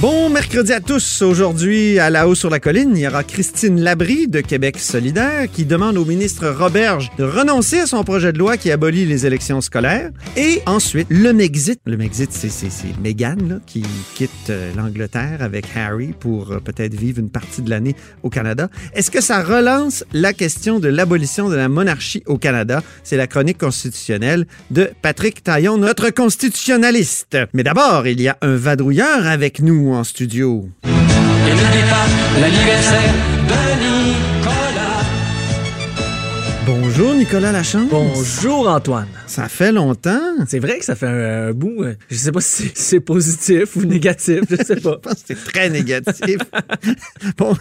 Bon mercredi à tous. Aujourd'hui, à la haut sur la colline, il y aura Christine Labrie de Québec solidaire qui demande au ministre Roberge de renoncer à son projet de loi qui abolit les élections scolaires. Et ensuite, le Mexit. Le Mexit, c'est, c'est, Meghan qui quitte euh, l'Angleterre avec Harry pour euh, peut-être vivre une partie de l'année au Canada. Est-ce que ça relance la question de l'abolition de la monarchie au Canada? C'est la chronique constitutionnelle de Patrick Taillon, notre constitutionnaliste. Mais d'abord, il y a un vadrouilleur avec nous en studio. Et n'oublie pas l'anniversaire de. Bonjour Nicolas Lachance. Bonjour Antoine. Ça fait longtemps. C'est vrai que ça fait un, un bout. euh, Je sais pas si c'est- positif ou négatif, je sais pas. Je pense que c'est très négatif. bon,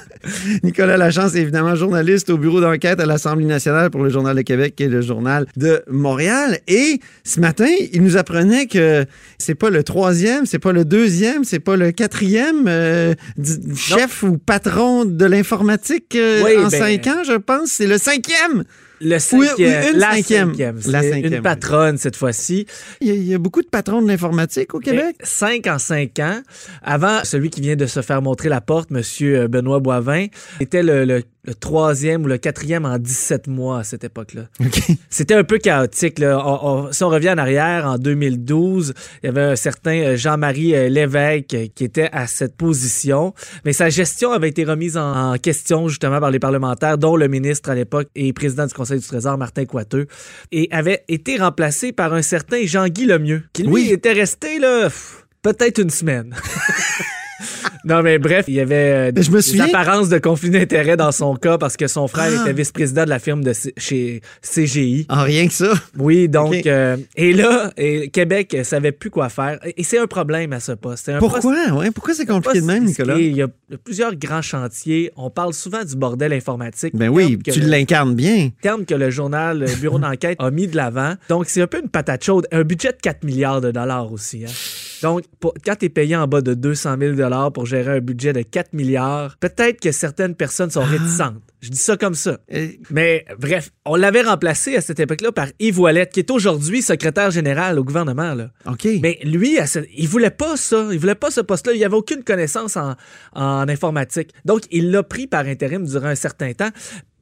Nicolas Lachance est évidemment journaliste au bureau d'enquête à l'Assemblée nationale pour le Journal de Québec et le Journal de Montréal. Et ce matin, il nous apprenait que c'est pas le troisième, c'est pas le deuxième, c'est pas le quatrième euh, chef ou patron de l'informatique euh, Oui, en ben- cinq ans, je pense. C'est le cinquième. Le cinquième, oui, la cinquième. cinquième. La cinquième, une patronne cette fois-ci. Il y, a, il y a beaucoup de patrons de l'informatique au Québec. Cinq en cinq ans. Avant, celui qui vient de se faire montrer la porte, Monsieur Benoît Boivin, était le, le- le troisième ou le quatrième en 17 mois à cette époque-là. OK. C'était un peu chaotique. Là. On- on- si on revient en arrière, en 2012, il y avait un certain euh, Jean-Marie euh, Lévesque euh, qui était à cette position. Mais sa gestion avait été remise en, en question justement par les parlementaires, dont le ministre à l'époque et président du Conseil du Trésor, Martin Coiteux, et avait été remplacé par un certain Jean-Guy Lemieux, qui lui Oui. était resté là, peut-être une semaine. Non, mais bref, il y avait euh, Mais je me des apparences de conflit d'intérêt dans son cas parce que son frère Ah. était vice-président de la firme de C- chez CGI. Ah, rien que ça. Oui, donc, euh, et là, et Québec euh, savait plus quoi faire. Et c'est un problème à ce poste. Un poste- Pourquoi? Ouais, pourquoi c'est compliqué de même. Nicolas? Il y a plusieurs grands chantiers. On parle souvent du bordel informatique. Ben oui, tu l'incarnes bien. terme que le journal le Bureau d'enquête a mis de l'avant. Donc, c'est un peu une patate chaude. Un budget de 4 milliards de dollars aussi. hein. Donc, pour- quand tu es payé en bas de 200 000 dollars pour gérer un budget de 4 milliards, peut-être que certaines personnes sont réticentes. Je dis ça comme ça. Mais bref, on l'avait remplacé à cette époque-là par Yves Ouellette, qui est aujourd'hui secrétaire général au gouvernement. Là. OK. Mais lui, il voulait pas ça. Il voulait pas ce poste-là. Il avait aucune connaissance en, en informatique. Donc, il l'a pris par intérim durant un certain temps.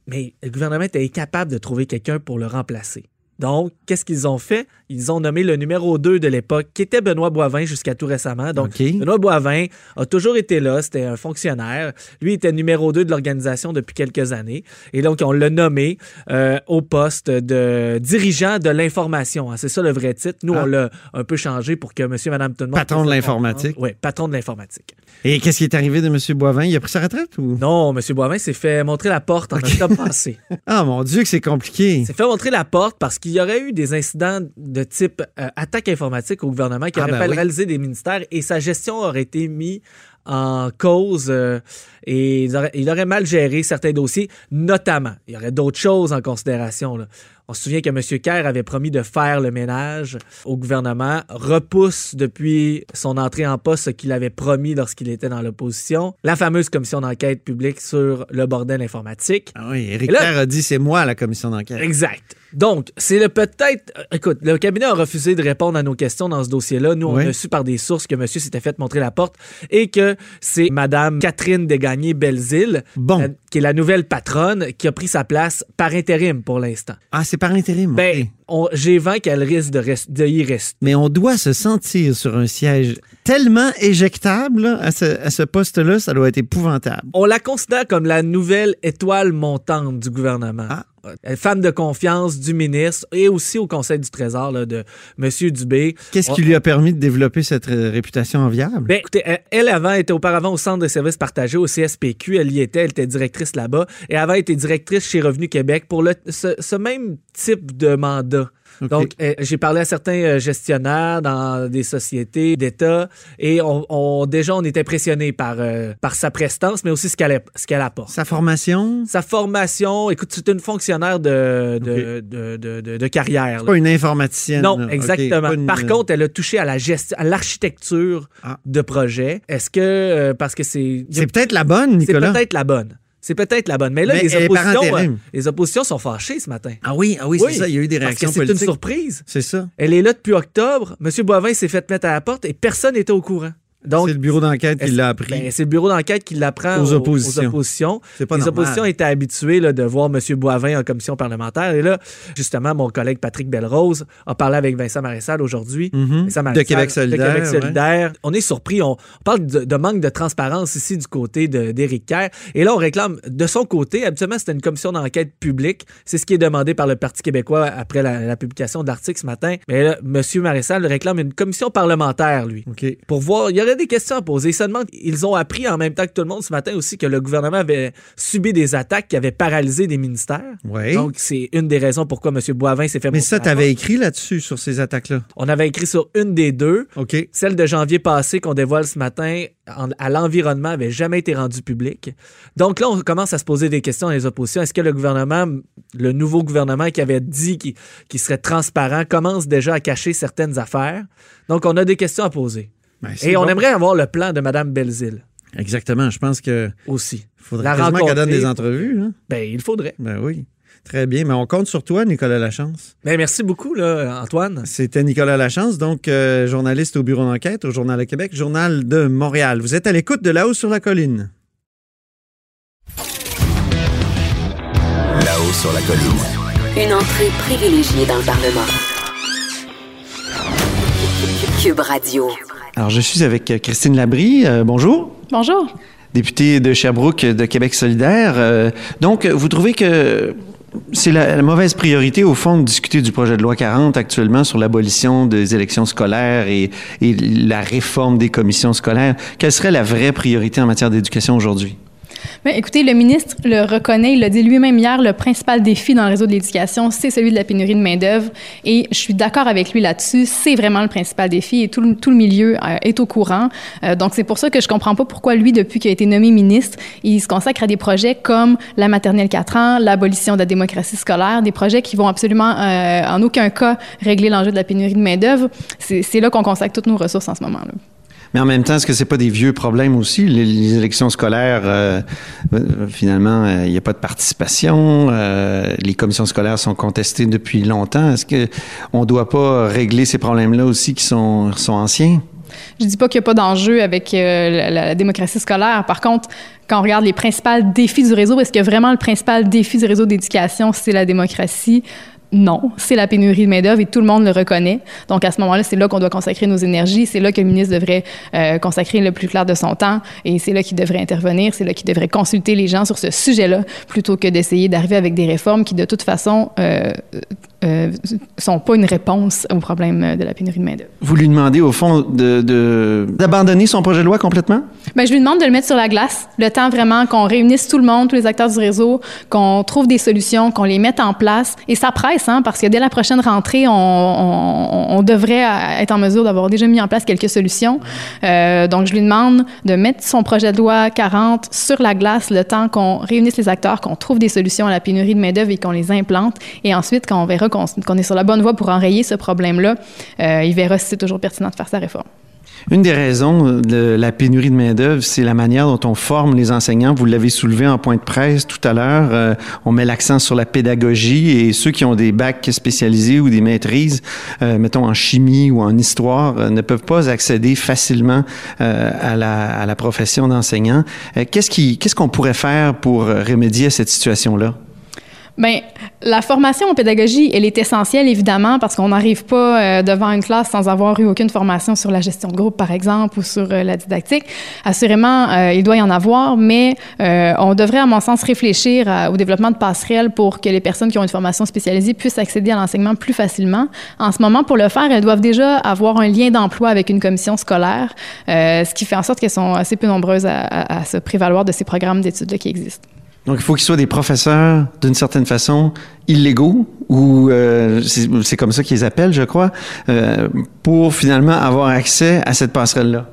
Mais le gouvernement était incapable de trouver quelqu'un pour le remplacer. Donc, qu'est-ce qu'ils ont fait? Ils ont nommé le numéro 2 de l'époque, qui était Benoît Boivin jusqu'à tout récemment. Donc. Benoît Boivin a toujours été là, c'était un fonctionnaire. Lui était numéro 2 de l'organisation depuis quelques années. Et donc, on l'a nommé euh, au poste de dirigeant de l'information. hein. C'est ça le vrai titre. Nous, Ah. on l'a un peu changé pour que monsieur, madame, tout le monde... Patron de l'informatique. Oui, patron de l'informatique. Et qu'est-ce qui est arrivé de M. Boivin? Il a pris sa retraite ou? Non, monsieur Boivin s'est fait montrer la porte en octobre passé. Ah, mon Dieu, que c'est compliqué. s'est fait montrer la porte parce qu'il y aurait eu des incidents de type euh, attaque informatique au gouvernement qui Ah, auraient ben oui. réaliser des ministères et sa gestion aurait été mise en cause euh, et il aurait, il aurait mal géré certains dossiers, notamment. Il y aurait d'autres choses en considération. là. On se souvient que M. Kerr avait promis de faire le ménage au gouvernement, repousse depuis son entrée en poste ce qu'il avait promis lorsqu'il était dans l'opposition, la fameuse commission d'enquête publique sur le bordel informatique. Ah oui, Éric là- Kerr a dit c'est moi la commission d'enquête. Exact. Donc, c'est le peut-être. euh, Écoute, le cabinet a refusé de répondre à nos questions dans ce dossier-là. Nous, Oui. on a su par des sources que monsieur s'était fait montrer la porte et que c'est Madame Catherine Desgagnés-Belzile, Bon. euh, qui est la nouvelle patronne, qui a pris sa place par intérim pour l'instant. Ah, c'est par intérim. Ben. J'ai vent qu'elle risque de, rest- de y rester. Mais on doit se sentir sur un siège tellement éjectable là, à ce, poste-là, ça doit être épouvantable. On la considère comme la nouvelle étoile montante du gouvernement. Ah. Euh, Femme de confiance du ministre et aussi au Conseil du Trésor là, de M. Dubé. Qu'est-ce qui lui a permis de développer cette euh, réputation enviable? Ben, écoutez, elle, avant était auparavant au Centre de services partagés, au CSPQ. Elle y était, elle était directrice là-bas. Et avant, elle était directrice chez Revenu Québec pour le, ce, ce même type de mandat. Donc, euh, j'ai parlé à certains euh, gestionnaires dans des sociétés d'État et on, on- déjà, on est impressionné par, euh, par sa prestance, mais aussi ce qu'elle apporte. Sa formation, Sa formation, écoute, c'est une fonctionnaire de, de, de, de, de- de carrière. pas une informaticienne. Non, exactement. une- Par contre, elle a touché à la gestion, à l'architecture Ah. de projet. Est-ce que euh, parce que c'est c'est peut-être la bonne, c'est Nicolas. peut-être la bonne. C'est peut-être la bonne. Mais là, Mais les, oppositions, euh, les oppositions sont fâchées ce matin. Ah oui, ah oui, c'est ça. Il y a eu des réactions c'est une surprise. C'est ça. Elle est là depuis octobre. M. Boivin s'est fait mettre à la porte et personne n'était au courant. C'est le bureau d'enquête qui l'a appris. ben, c'est le bureau d'enquête qui l'apprend Aux oppositions. aux oppositions. pas les normal. oppositions étaient habituées là, de voir M. Boivin en commission parlementaire. Et là, justement, mon collègue Patrick Belrose a parlé avec Vincent Marissal aujourd'hui. Mhm. Vincent De Québec solidaire. De Québec ouais. solidaire. On est surpris. On, on parle de, de manque de transparence ici du côté d'Éric Kerr. Et là, on réclame de son côté, habituellement, c'était une commission d'enquête publique. C'est ce qui est demandé par le Parti québécois après la, la publication de l'article ce matin. Mais là, M. Marissal réclame une commission parlementaire, lui OK. pour voir. Il y des questions à poser. Ils se demandent, ils ont appris en même temps que tout le monde ce matin aussi que le gouvernement avait subi des attaques qui avaient paralysé des ministères. Oui. Donc, c'est une des raisons pourquoi M. Boivin s'est fait Mais ça, à la tu avais porte. écrit là-dessus, sur ces attaques-là? On avait écrit sur une des deux. OK. Celle de janvier passé qu'on dévoile ce matin en- à l'environnement avait jamais été rendue publique. Donc là, on commence à se poser des questions dans les oppositions. Est-ce que le gouvernement, le nouveau gouvernement qui avait dit qu'il qu'il serait transparent, commence déjà à cacher certaines affaires? Donc, on a des questions à poser. Ben, Et on aimerait avoir le plan de Mme Belzile Exactement. Je pense qu'il aussi. faudrait La quasiment qu'elle donne des entrevues. hein. Ben, il faudrait. Ben oui. Très bien. Mais on compte sur toi, Nicolas Lachance. Ben, merci beaucoup, là, Antoine. C'était Nicolas Lachance, donc euh, journaliste au bureau d'enquête au Journal de Québec, Journal de Montréal. Vous êtes à l'écoute de là-haut sur la colline. Là-haut sur la colline. Une entrée privilégiée dans le Parlement. Cube Radio. Alors, je suis avec euh, Christine Labrie. Euh, bonjour. Bonjour. Députée de Sherbrooke de Québec solidaire. Euh, donc, vous trouvez que c'est la, la mauvaise priorité, au fond, de discuter du projet de loi 40 actuellement sur l'abolition des élections scolaires et, et la réforme des commissions scolaires. Quelle serait la vraie priorité en matière d'éducation aujourd'hui? Ben, écoutez, le ministre le reconnaît, il l'a dit lui-même hier, le principal défi dans le réseau de l'éducation, c'est celui de la pénurie de main-d'œuvre. Et je suis d'accord avec lui là-dessus. C'est vraiment le principal défi et tout le, milieu euh, est au courant. Euh, donc, c'est pour ça que je comprends pas pourquoi lui, depuis qu'il a été nommé ministre, il se consacre à des projets comme la maternelle 4 ans, l'abolition de la démocratie scolaire, des projets qui vont absolument, euh, en aucun cas, régler l'enjeu de la pénurie de main-d'œuvre. C'est là qu'on consacre toutes nos ressources en ce moment-là. Mais en même temps, est-ce que c'est pas des vieux problèmes aussi? Les, élections scolaires, euh, euh, finalement, euh, il n'y a pas de participation. les commissions scolaires sont contestées depuis longtemps. Est-ce que on doit pas régler ces problèmes-là aussi qui sont, sont anciens? Je dis pas qu'il n'y a pas d'enjeu avec la, la démocratie scolaire. Par contre, quand on regarde les principaux défis du réseau, est-ce que vraiment le principal défi du réseau d'éducation, c'est la démocratie? Non, c'est la pénurie de main-d'œuvre et tout le monde le reconnaît. Donc, à ce moment-là, c'est là qu'on doit consacrer nos énergies. C'est là que le ministre devrait euh, consacrer le plus clair de son temps et c'est là qu'il devrait intervenir. C'est là qu'il devrait consulter les gens sur ce sujet-là plutôt que d'essayer d'arriver avec des réformes qui, de toute façon, euh, euh, sont pas une réponse au problème de la pénurie de main-d'œuvre. Vous lui demandez, au fond, de- de- d'abandonner son projet de loi complètement? Ben, je lui demande de le mettre sur la glace, le temps vraiment qu'on réunisse tout le monde, tous les acteurs du réseau, qu'on trouve des solutions, qu'on les mette en place. Et ça presse, hein, parce que dès la prochaine rentrée, on, on- on devrait être en mesure d'avoir déjà mis en place quelques solutions. Euh, donc, je lui demande de mettre son projet de loi 40 sur la glace le temps qu'on réunisse les acteurs, qu'on trouve des solutions à la pénurie de main-d'œuvre et qu'on les implante. Et ensuite, quand on verra qu'on est sur la bonne voie pour enrayer ce problème-là, euh, il verra si c'est toujours pertinent de faire sa réforme. Une des raisons de la pénurie de main-d'œuvre, c'est la manière dont on forme les enseignants. Vous l'avez soulevé en point de presse tout à l'heure. Euh, on met l'accent sur la pédagogie et ceux qui ont des bacs spécialisés ou des maîtrises, euh, mettons en chimie ou en histoire, ne peuvent pas accéder facilement à, la, profession d'enseignant. Qu'est-ce qu'on pourrait faire pour remédier à cette situation-là? Bien, la formation en pédagogie, elle est essentielle, évidemment, parce qu'on n'arrive pas euh, devant une classe sans avoir eu aucune formation sur la gestion de groupe, par exemple, ou sur euh, la didactique. Assurément, euh, il doit y en avoir, mais euh, on devrait, à mon sens, réfléchir à- au développement de passerelles pour que les personnes qui ont une formation spécialisée puissent accéder à l'enseignement plus facilement. En ce moment, pour le faire, elles doivent déjà avoir un lien d'emploi avec une commission scolaire, ce qui fait en sorte qu'elles sont assez peu nombreuses à, à- à se prévaloir de ces programmes d'études-là qui existent. Donc, il faut qu'ils soient des professeurs, d'une certaine façon, illégaux, ou euh, c'est comme ça qu'ils appellent, je crois, euh, pour finalement avoir accès à cette passerelle-là.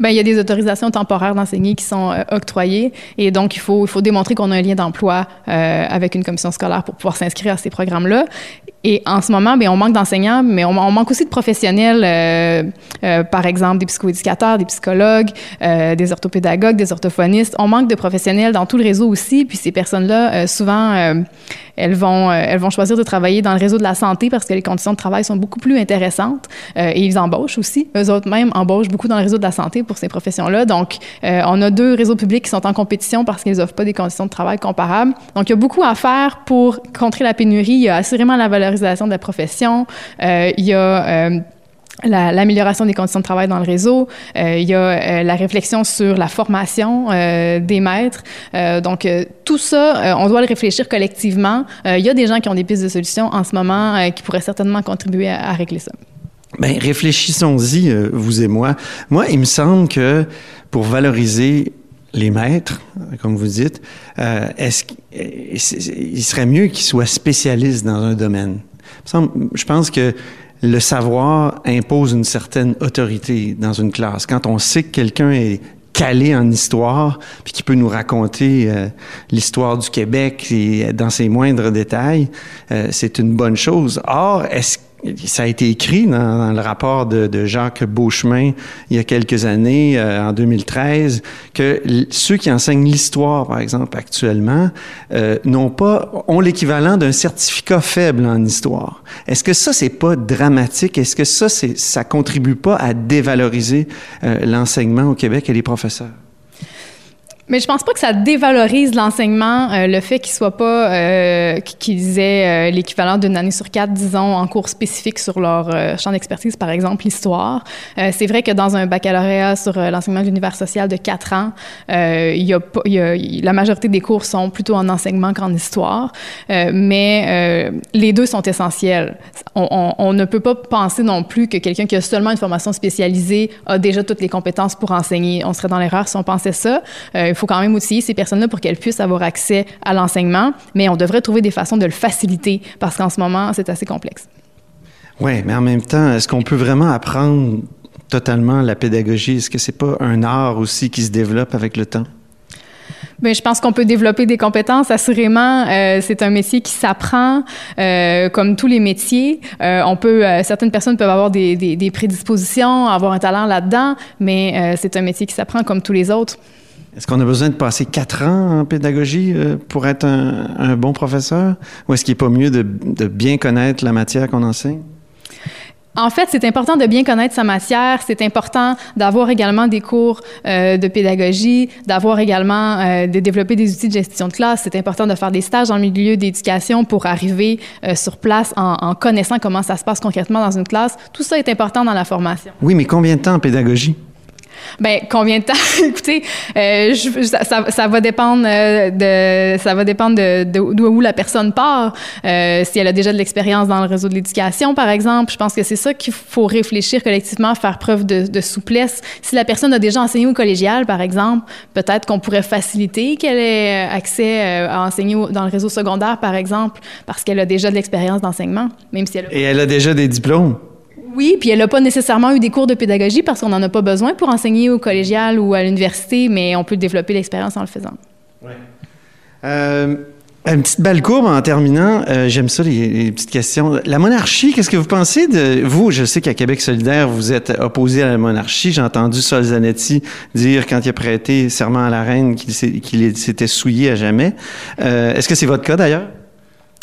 Ben, il y a des autorisations temporaires d'enseigner qui sont euh, octroyées et donc il faut, il faut démontrer qu'on a un lien d'emploi avec une commission scolaire pour pouvoir s'inscrire à ces programmes-là. Et en ce moment, ben, on manque d'enseignants, mais on, on manque aussi de professionnels, euh, euh, par exemple des psychoéducateurs, des psychologues, euh, des orthopédagogues, des orthophonistes. On manque de professionnels dans tout le réseau aussi. Puis ces personnes-là, euh, souvent, euh, elles vont, euh, elles vont choisir de travailler dans le réseau de la santé parce que les conditions de travail sont beaucoup plus intéressantes. Euh, et ils embauchent aussi. Eux autres même embauchent beaucoup dans le réseau de la santé pour ces professions-là. Donc, euh, on a deux réseaux publics qui sont en compétition parce qu'ils n'offrent pas des conditions de travail comparables. Donc, il y a beaucoup à faire pour contrer la pénurie. Il y a assurément la valorisation de la profession. Il y a... la- l'amélioration des conditions de travail dans le réseau. Euh, il y a euh, la réflexion sur la formation euh, des maîtres. Donc, tout ça, on doit le réfléchir collectivement. Il y a des gens qui ont des pistes de solutions en ce moment qui pourraient certainement contribuer à, à régler ça. Ben, réfléchissons-y, vous et moi. Moi, il me semble que pour valoriser les maîtres, comme vous dites, est-ce qu'il serait mieux qu'ils soient spécialistes dans un domaine? Je pense que le savoir impose une certaine autorité dans une classe. Quand on sait que quelqu'un est calé en histoire, puis qui peut nous raconter euh, l'histoire du Québec et dans ses moindres détails, euh, c'est une bonne chose. Or, est-ce ça a été écrit dans, le rapport de, de Jacques Beauchemin il y a quelques années, euh, en 2013, que ceux qui enseignent l'histoire, par exemple, actuellement, euh, n'ont pas ont l'équivalent d'un certificat faible en histoire. Est-ce que ça c'est pas dramatique? Est-ce que ça c'est ça contribue pas à dévaloriser euh, l'enseignement au Québec et les professeurs? Mais je pense pas que ça dévalorise l'enseignement, euh, le fait qu'ils soient pas, euh, qu'ils aient euh, l'équivalent d'une année sur quatre, disons, en cours spécifique sur leur euh, champ d'expertise, par exemple l'histoire. Euh, c'est vrai que dans un baccalauréat sur euh, l'enseignement de l'univers social de quatre ans, y a pas, y a, la majorité des cours sont plutôt en enseignement qu'en histoire, mais les deux sont essentiels. On, on, on ne peut pas penser non plus que quelqu'un qui a seulement une formation spécialisée a déjà toutes les compétences pour enseigner. On serait dans l'erreur si on pensait ça. Faut quand même outiller ces personnes-là pour qu'elles puissent avoir accès à l'enseignement, mais on devrait trouver des façons de le faciliter parce qu'en ce moment, c'est assez complexe. Oui, mais en même temps, est-ce qu'on peut vraiment apprendre totalement la pédagogie? Est-ce que c'est pas un art aussi qui se développe avec le temps? Bien, je pense qu'on peut développer des compétences, assurément. Euh, c'est un métier qui s'apprend, euh, comme tous les métiers. Euh, on peut, certaines personnes peuvent avoir des, des, des prédispositions, avoir un talent là-dedans, mais c'est un métier qui s'apprend comme tous les autres. Est-ce qu'on a besoin de passer quatre ans en pédagogie euh, pour être un, un bon professeur? Ou est-ce qu'il n'est pas mieux de, de bien connaître la matière qu'on enseigne? En fait, c'est important de bien connaître sa matière. C'est important d'avoir également des cours euh, de pédagogie, d'avoir également euh, de développer des outils de gestion de classe. C'est important de faire des stages dans le milieu d'éducation pour arriver euh, sur place en, en connaissant comment ça se passe concrètement dans une classe. Tout ça est important dans la formation. Oui, mais combien de temps en pédagogie? Ben combien de temps? Écoutez, euh, ça, va dépendre euh, de ça va dépendre de d'où la personne part. Euh, si elle a déjà de l'expérience dans le réseau de l'éducation, par exemple, je pense que c'est ça qu'il faut réfléchir collectivement, faire preuve de, de souplesse. Si la personne a déjà enseigné au collégial, par exemple, peut-être qu'on pourrait faciliter qu'elle ait accès à enseigner dans le réseau secondaire, par exemple, parce qu'elle a déjà de l'expérience d'enseignement, même si elle a Et elle a déjà des diplômes oui, puis elle n'a pas nécessairement eu des cours de pédagogie parce qu'on n'en a pas besoin pour enseigner au collégial ou à l'université, mais on peut développer l'expérience en le faisant. Euh, une petite balle courbe en terminant. Euh, J'aime ça, les, petites questions. La monarchie, qu'est-ce que vous pensez de... Vous, je sais qu'à Québec solidaire, vous êtes opposé à la monarchie. J'ai entendu Sol Zanetti dire, quand il a prêté serment à la reine, qu'il s'était souillé à jamais. Euh, Est-ce que c'est votre cas, d'ailleurs?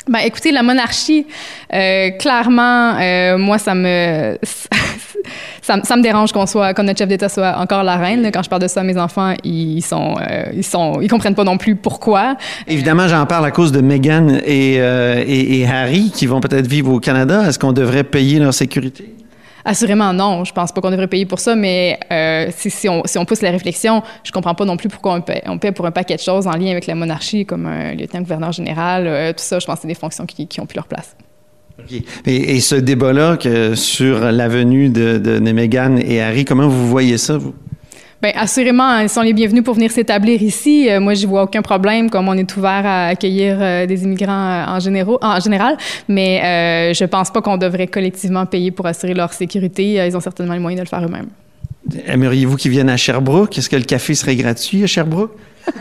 Ben, écoutez, la monarchie, euh, clairement, euh, moi, ça me, ça, ça me dérange qu'on soit, comme notre chef d'État soit encore la reine. Quand je parle de ça mes enfants, ils sont, euh, ils sont, ils comprennent pas non plus pourquoi. Évidemment, j'en parle à cause de Meghan et, euh, et, et Harry qui vont peut-être vivre au Canada. Est-ce qu'on devrait payer leur sécurité? Assurément, non. Je pense pas qu'on devrait payer pour ça, mais euh, si, on, pousse la réflexion, je comprends pas non plus pourquoi on paie, on paie pour un paquet de choses en lien avec la monarchie, comme un lieutenant-gouverneur général, euh, tout ça. Je pense que c'est des fonctions qui, ont plus leur place. Et, ce débat-là sur la venue de, de, et Harry, comment vous voyez ça? Bien, assurément, ils sont les bienvenus pour venir s'établir ici. Euh, moi, je vois aucun problème, comme on est ouvert à accueillir euh, des immigrants en, généraux, en général. Mais euh, je pense pas qu'on devrait collectivement payer pour assurer leur sécurité. Ils ont certainement les moyens de le faire eux-mêmes. Aimeriez-vous qu'ils viennent à Sherbrooke? Est-ce que le café serait gratuit à Sherbrooke?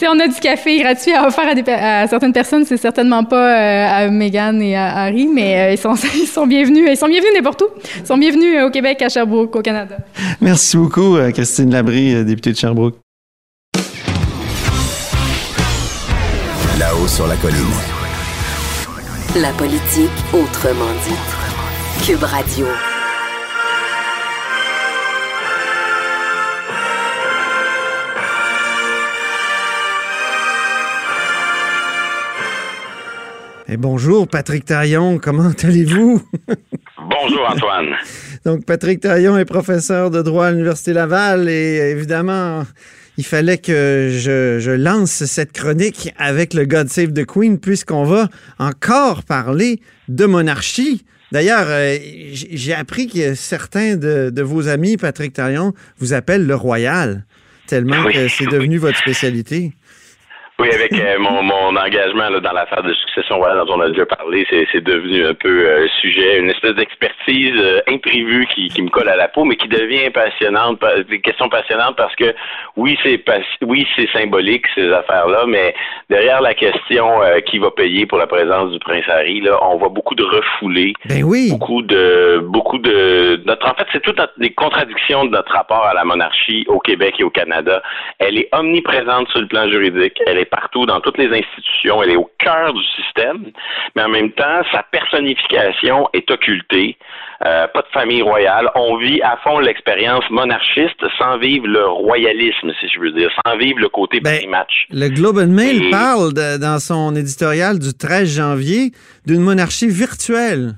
si on a du café gratuit à offrir à, des, à certaines personnes, c'est certainement pas euh, à Meghan et à Harry, mais euh, ils, sont, ils sont bienvenus. Ils sont bienvenus n'importe où. Ils sont bienvenus euh, au Québec, à Sherbrooke, au Canada. Merci beaucoup, Christine Labrie, députée de Sherbrooke. Là-haut sur la colline. La politique autrement dit. Cube Radio. Et bonjour, Patrick Taillon, comment allez-vous? Bonjour, Antoine. Donc, Patrick Taillon est professeur de droit à l'Université Laval et évidemment, il fallait que je, lance cette chronique avec le God Save the Queen puisqu'on va encore parler de monarchie. D'ailleurs, euh, j'ai appris que certains de, vos amis, Patrick Taillon, vous appellent le Royal, tellement que c'est devenu votre spécialité. Oui, avec euh, mon, mon engagement là, dans l'affaire de succession voilà, dont on a déjà parlé, c'est devenu un peu euh, sujet, une espèce d'expertise euh, imprévue qui, qui me colle à la peau, mais qui devient passionnante, des questions passionnantes parce que oui, c'est oui, c'est symbolique ces affaires-là, mais derrière la question qui va payer pour la présence du prince Harry, là, on voit beaucoup de refoulés, ben oui. beaucoup de beaucoup de notre en fait c'est toutes les contradictions de notre rapport à la monarchie au Québec et au Canada. Elle est omniprésente sur le plan juridique, elle est partout dans toutes les institutions, elle est au cœur du système, mais en même temps, sa personnification est occultée. Euh, pas de famille royale. On vit à fond l'expérience monarchiste sans vivre le royalisme, si je veux dire, sans vivre le côté ben, match Le Globe and Mail parle dans son éditorial du 13 janvier d'une monarchie virtuelle.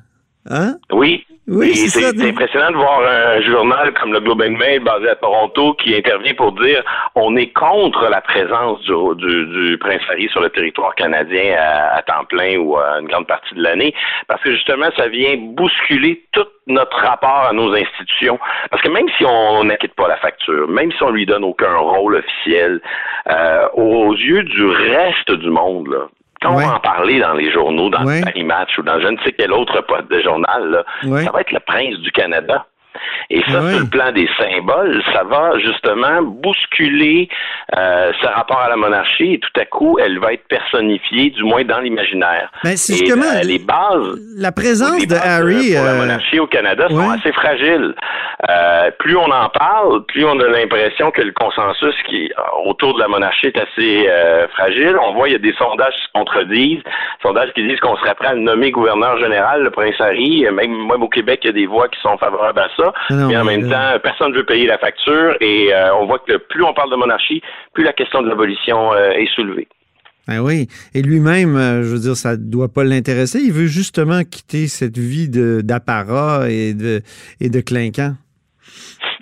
Hein? Oui, oui, c'est impressionnant de voir un journal comme le Globe and Mail basé à Toronto qui intervient pour dire on est contre la présence du, du, prince Harry sur le territoire canadien à, temps plein ou à une grande partie de l'année parce que justement ça vient bousculer tout notre rapport à nos institutions. Parce que même si on n'inquiète pas la facture, même si on lui donne aucun rôle officiel, euh, aux yeux du reste du monde, là, quand on va en parler dans les journaux, dans le Paris Match ou dans je ne sais quel autre poste de journal, ça va être le prince du Canada. Et ça, sur le plan des symboles, ça va justement bousculer euh, ce rapport à la monarchie et tout à coup, elle va être personnifiée, du moins dans l'imaginaire. Mais c'est justement euh, les bases. La présence de Harry. Pour la euh, monarchie au Canada sont assez fragiles. Euh, plus on en parle, plus on a l'impression que le consensus qui autour de la monarchie est assez fragile. On voit il y a des sondages qui se contredisent, sondages qui disent qu'on serait prêt à nommer gouverneur général le prince Harry. Même, même au Québec, il y a des voix qui sont favorables à ça. Mais en même temps, personne ne veut payer la facture et euh, on voit que plus on parle de monarchie, plus la question de l'abolition euh, est soulevée. Ben oui. Et lui-même, euh, je veux dire, ça ne doit pas l'intéresser. Il veut justement quitter cette vie d'apparat et de, et de clinquant.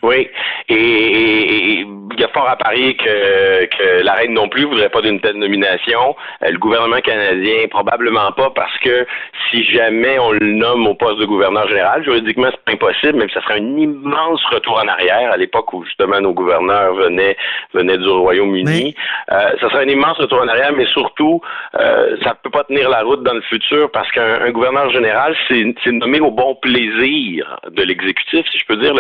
Oui. Et, il y a fort à parier que, que la reine non plus voudrait pas d'une telle nomination. le gouvernement canadien, probablement pas, parce que si jamais on le nomme au poste de gouverneur général, juridiquement, c'est impossible, même ça serait un immense retour en arrière à l'époque où justement nos gouverneurs venaient, venaient du Royaume-Uni. Euh, ça serait un immense retour en arrière, mais surtout, euh, ça peut pas tenir la route dans le futur parce qu'un gouverneur général, c'est nommé au bon plaisir de l'exécutif, si je peux dire.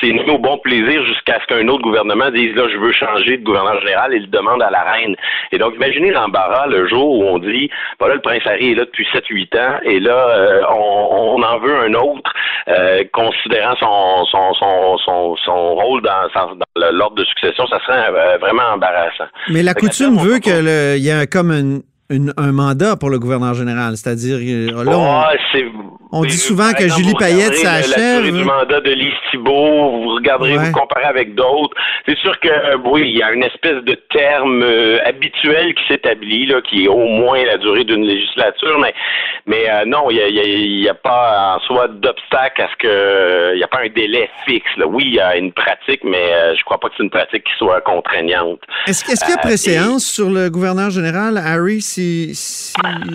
C'est nommé au bon plaisir jusqu'à ce qu'un autre gouvernement dise là, je veux changer de gouverneur général et le demande à la reine. Et donc, imaginez l'embarras le jour où on dit, voilà, le prince Harry est là depuis 7-8 ans et là, euh, on, en veut un autre, euh, considérant son, son, son, rôle dans, l'ordre de succession, ça serait euh, vraiment embarrassant. Mais la coutume veut qu'il y ait comme une un mandat pour le gouverneur général. C'est-à-dire, là, on, dit souvent que Julie Payette s'achève. du mandat de Lise Thibault, vous regarderez, vous comparez avec d'autres. C'est sûr que, euh, oui, il y a une espèce de terme euh, habituel qui s'établit, là, qui est au moins la durée d'une législature, mais, mais non, il n'y a, a, pas en soi d'obstacle à ce que, il n'y a pas un délai fixe. Là. Oui, il y a une pratique, mais je crois pas que c'est une pratique qui soit contraignante. Est-ce qu'il y a préséance sur le gouverneur général, Harry, si,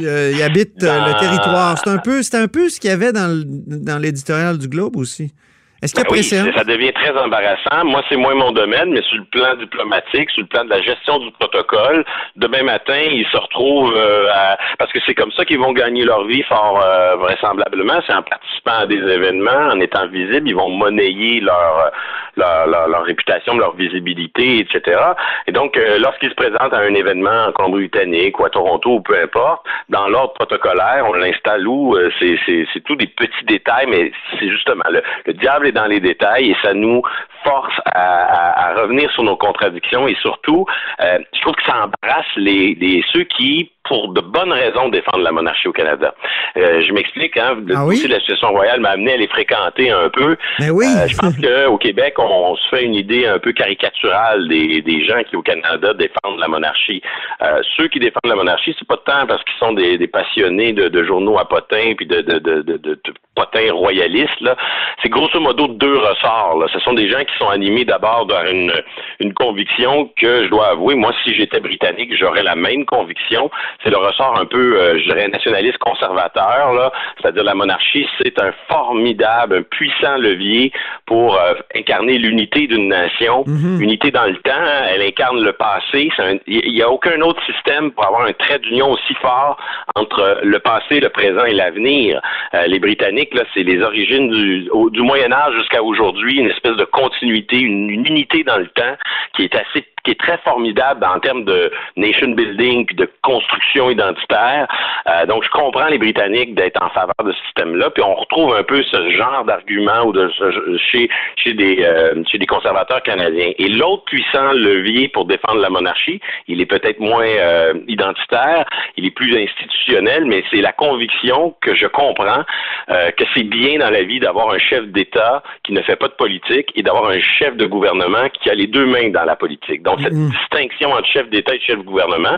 euh, il habite euh, le territoire? C'est un peu, c'est un peu ce qu'il y avait dans, dans l'éditorial du Globe aussi. Est-ce qu'il y a Ben oui, ça devient très embarrassant. Moi, c'est moins mon domaine, mais sur le plan diplomatique, sur le plan de la gestion du protocole, demain matin, ils se retrouvent euh, à... parce que c'est comme ça qu'ils vont gagner leur vie fort euh, vraisemblablement, c'est en participant à des événements, en étant visibles, ils vont monnayer leur leur, leur, leur réputation, leur visibilité, etc. Et donc, euh, lorsqu'ils se présentent à un événement en Colombie-Britannique ou à Toronto ou peu importe, dans l'ordre protocolaire, on l'installe où euh, c'est tous des petits détails, mais c'est justement le, le diable dans les détails et ça nous force à, revenir sur nos contradictions et surtout, euh, je trouve que ça embrasse les ceux qui pour de bonnes raisons défendre la monarchie au Canada. Euh, je m'explique, hein, le Ah oui? dossier de la situation royale m'a amené à les fréquenter un peu. Mais oui. Euh, je pense qu'au Québec, on, on se fait une idée un peu caricaturale des, des gens qui, au Canada, défendent la monarchie. Euh, ceux qui défendent la monarchie, c'est pas tant parce qu'ils sont des, des passionnés de, de journaux à potins puis de, de, de, de, potins royalistes. Là. C'est grosso modo deux ressorts. Là. Ce sont des gens qui sont animés d'abord par une, une conviction que je dois avouer, moi, si j'étais britannique, j'aurais la même conviction. C'est le ressort un peu, euh, je dirais, nationaliste conservateur, là. C'est-à-dire la monarchie, c'est un formidable, un puissant levier pour euh, incarner l'unité d'une nation, unité dans le temps. Elle incarne le passé. Il n'y a aucun autre système pour avoir un trait d'union aussi fort entre le passé, le présent et l'avenir. Euh, les Britanniques, là, c'est les origines du, au- du Moyen Âge jusqu'à aujourd'hui, une espèce de continuité, une, une unité dans le temps qui est assez qui est très formidable en termes de nation building de construction identitaire. Euh, donc, je comprends les Britanniques d'être en faveur de ce système-là. Puis on retrouve un peu ce genre d'argument euh, chez des conservateurs canadiens. Et l'autre puissant levier pour défendre la monarchie, il est peut-être moins euh, identitaire, il est plus institutionnel, mais c'est la conviction que je comprends que c'est bien dans la vie d'avoir un chef d'État qui ne fait pas de politique et d'avoir un chef de gouvernement qui a les deux mains dans la politique. Cette distinction entre chef d'État et chef de gouvernement,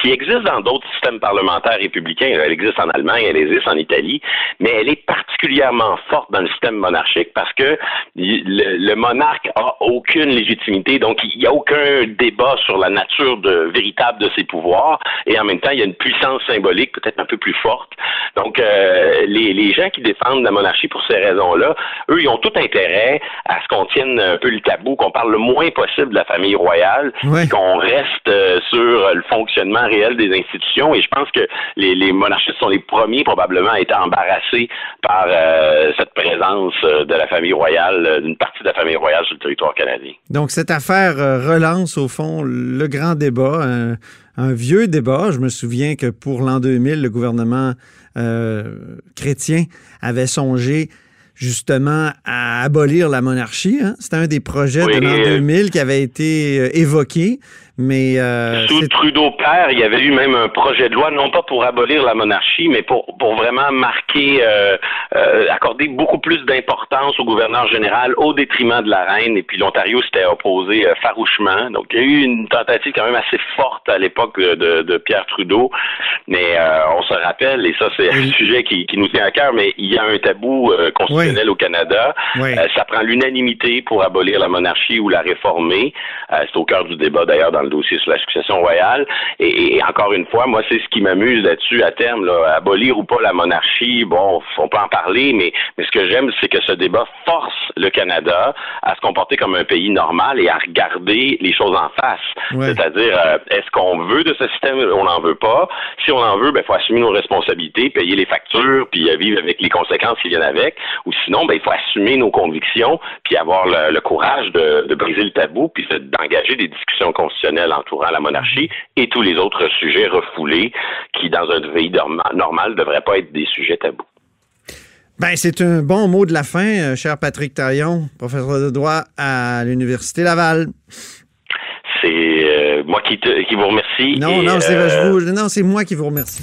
qui existe dans d'autres systèmes parlementaires républicains, elle existe en Allemagne, elle existe en Italie, mais elle est particulièrement forte dans le système monarchique parce que le, le monarque a aucune légitimité, donc il n'y a aucun débat sur la nature de, véritable de ses pouvoirs, et en même temps, il y a une puissance symbolique peut-être un peu plus forte. Donc, euh, les, les gens qui défendent la monarchie pour ces raisons-là, eux, ils ont tout intérêt à ce qu'on tienne un peu le tabou, qu'on parle le moins possible de la famille royale, qu'on reste euh, sur le fonctionnement réel des institutions. Et je pense que les, les monarchistes sont les premiers probablement à être embarrassés par euh, cette présence euh, de la famille royale, d'une partie de la famille royale sur le territoire canadien. Donc, cette affaire relance, au fond, le grand débat, un, un vieux débat. Je me souviens que pour l'an 2000, le gouvernement euh, chrétien avait songé justement à abolir la monarchie. hein. C'était un des projets Oui, de l'an euh, 2000 qui avait été euh, évoqué, mais euh, Sous Trudeau père, il y avait eu même un projet de loi, non pas pour abolir la monarchie, mais pour, pour vraiment marquer, euh, euh, accorder beaucoup plus d'importance au gouverneur général au détriment de la reine. Et puis l'Ontario s'était opposé farouchement. Donc il y a eu une tentative quand même assez forte à l'époque de, de- Pierre Trudeau. Mais on se rappelle, et ça c'est un sujet qui, qui nous tient à cœur, mais il y a un tabou constitutionnel au Canada. Oui. Ça prend l'unanimité pour abolir la monarchie ou la réformer. C'est au cœur du débat d'ailleurs dans le dossier sur la succession royale. Et, et encore une fois, moi, c'est ce qui m'amuse là-dessus à terme, là, abolir ou pas la monarchie. Bon, on peut en parler, mais, mais ce que j'aime, c'est que ce débat force le Canada à se comporter comme un pays normal et à regarder les choses en face. Ouais. C'est-à-dire, euh, est-ce qu'on veut de ce système? On n'en veut pas. Si on en veut, ben, il faut assumer nos responsabilités, payer les factures, puis euh, vivre avec les conséquences qui viennent avec. Ou sinon, ben, il faut assumer nos convictions, puis avoir le, le courage de, de briser le tabou, puis de- d'engager des discussions constitutionnelles entourant la monarchie et tous les autres sujets refoulés qui, dans un pays norma- normal, ne devraient pas être des sujets tabous. Ben, c'est un bon mot de la fin, euh, cher Patrick Taillon, professeur de droit à l'Université Laval. C'est euh, moi qui, te- qui vous remercie. Non, et, non, c'est euh, non, c'est moi qui vous remercie.